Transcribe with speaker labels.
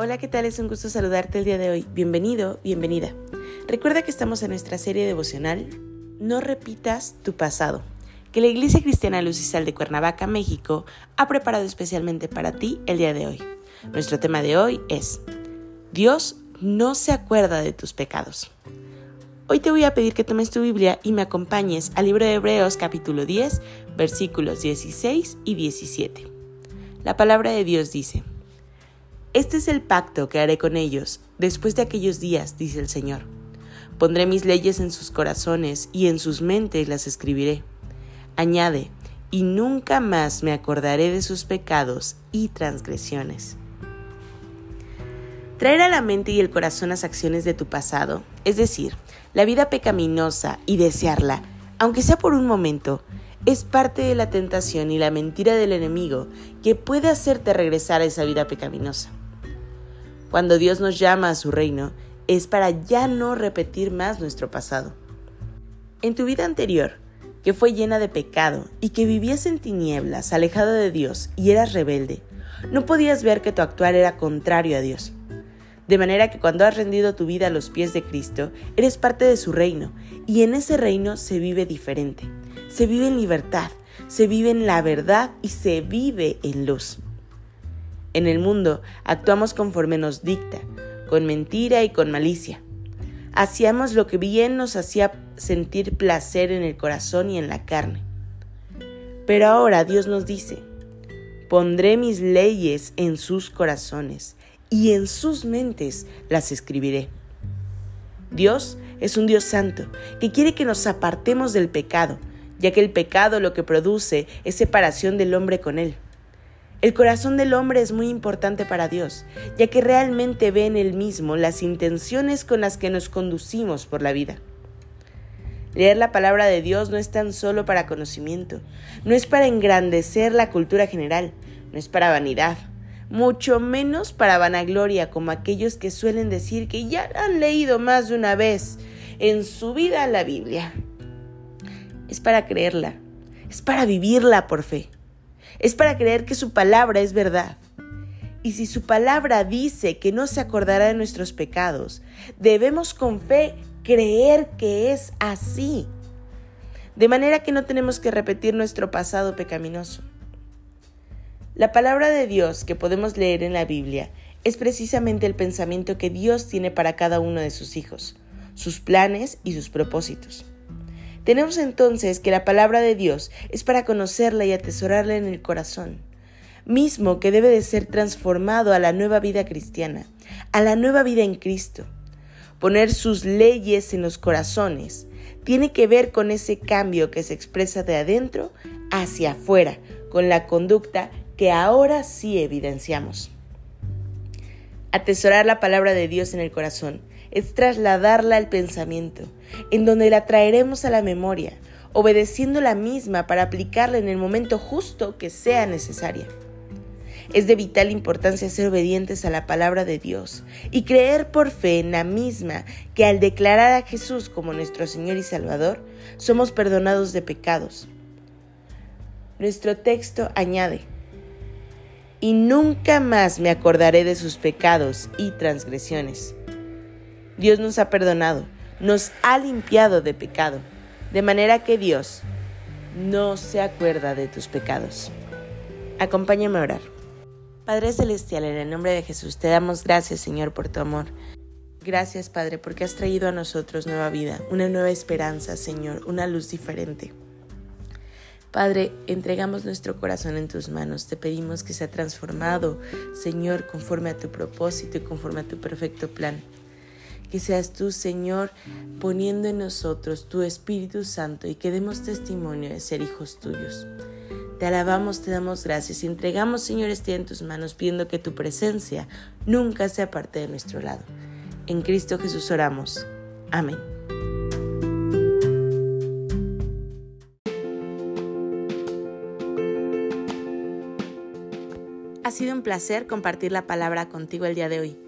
Speaker 1: Hola, ¿qué tal? Es un gusto saludarte el día de hoy. Bienvenido, bienvenida. Recuerda que estamos en nuestra serie devocional No repitas tu pasado, que la Iglesia Cristiana Luz y Sal de Cuernavaca, México, ha preparado especialmente para ti el día de hoy. Nuestro tema de hoy es Dios no se acuerda de tus pecados. Hoy te voy a pedir que tomes tu Biblia y me acompañes al libro de Hebreos capítulo 10, versículos 16 y 17. La palabra de Dios dice, este es el pacto que haré con ellos después de aquellos días, dice el Señor. Pondré mis leyes en sus corazones y en sus mentes las escribiré. Añade, y nunca más me acordaré de sus pecados y transgresiones. Traer a la mente y el corazón las acciones de tu pasado, es decir, la vida pecaminosa y desearla, aunque sea por un momento, es parte de la tentación y la mentira del enemigo que puede hacerte regresar a esa vida pecaminosa. Cuando Dios nos llama a su reino, es para ya no repetir más nuestro pasado. En tu vida anterior, que fue llena de pecado y que vivías en tinieblas, alejado de Dios y eras rebelde, no podías ver que tu actuar era contrario a Dios. De manera que cuando has rendido tu vida a los pies de Cristo, eres parte de su reino, y en ese reino se vive diferente. Se vive en libertad, se vive en la verdad y se vive en luz. En el mundo actuamos conforme nos dicta, con mentira y con malicia. Hacíamos lo que bien nos hacía sentir placer en el corazón y en la carne. Pero ahora Dios nos dice, pondré mis leyes en sus corazones y en sus mentes las escribiré. Dios es un Dios santo que quiere que nos apartemos del pecado, ya que el pecado lo que produce es separación del hombre con Él. El corazón del hombre es muy importante para Dios, ya que realmente ve en él mismo las intenciones con las que nos conducimos por la vida. Leer la palabra de Dios no es tan solo para conocimiento, no es para engrandecer la cultura general, no es para vanidad, mucho menos para vanagloria como aquellos que suelen decir que ya han leído más de una vez en su vida la Biblia. Es para creerla, es para vivirla por fe es para creer que su palabra es verdad. Y si su palabra dice que no se acordará de nuestros pecados, debemos con fe creer que es así. De manera que no tenemos que repetir nuestro pasado pecaminoso. La palabra de Dios que podemos leer en la Biblia es precisamente el pensamiento que Dios tiene para cada uno de sus hijos, sus planes y sus propósitos. Tenemos entonces que la palabra de Dios es para conocerla y atesorarla en el corazón, mismo que debe de ser transformado a la nueva vida cristiana, a la nueva vida en Cristo. Poner sus leyes en los corazones tiene que ver con ese cambio que se expresa de adentro hacia afuera, con la conducta que ahora sí evidenciamos. Atesorar la palabra de Dios en el corazón es trasladarla al pensamiento, en donde la traeremos a la memoria, obedeciendo la misma para aplicarla en el momento justo que sea necesaria. Es de vital importancia ser obedientes a la palabra de Dios y creer por fe en la misma que al declarar a Jesús como nuestro Señor y Salvador, somos perdonados de pecados. Nuestro texto añade, y nunca más me acordaré de sus pecados y transgresiones. Dios nos ha perdonado, nos ha limpiado de pecado, de manera que Dios no se acuerda de tus pecados. Acompáñame a orar. Padre Celestial, en el nombre de Jesús, te damos gracias, Señor, por tu amor. Gracias, Padre, porque has traído a nosotros nueva vida, una nueva esperanza, Señor, una luz diferente. Padre, entregamos nuestro corazón en tus manos. Te pedimos que sea transformado, Señor, conforme a tu propósito y conforme a tu perfecto plan. Que seas tú, Señor, poniendo en nosotros tu Espíritu Santo y que demos testimonio de ser hijos tuyos. Te alabamos, te damos gracias y entregamos, Señor, este en tus manos, pidiendo que tu presencia nunca sea parte de nuestro lado. En Cristo Jesús oramos. Amén. Ha sido un placer compartir la palabra contigo el día de hoy.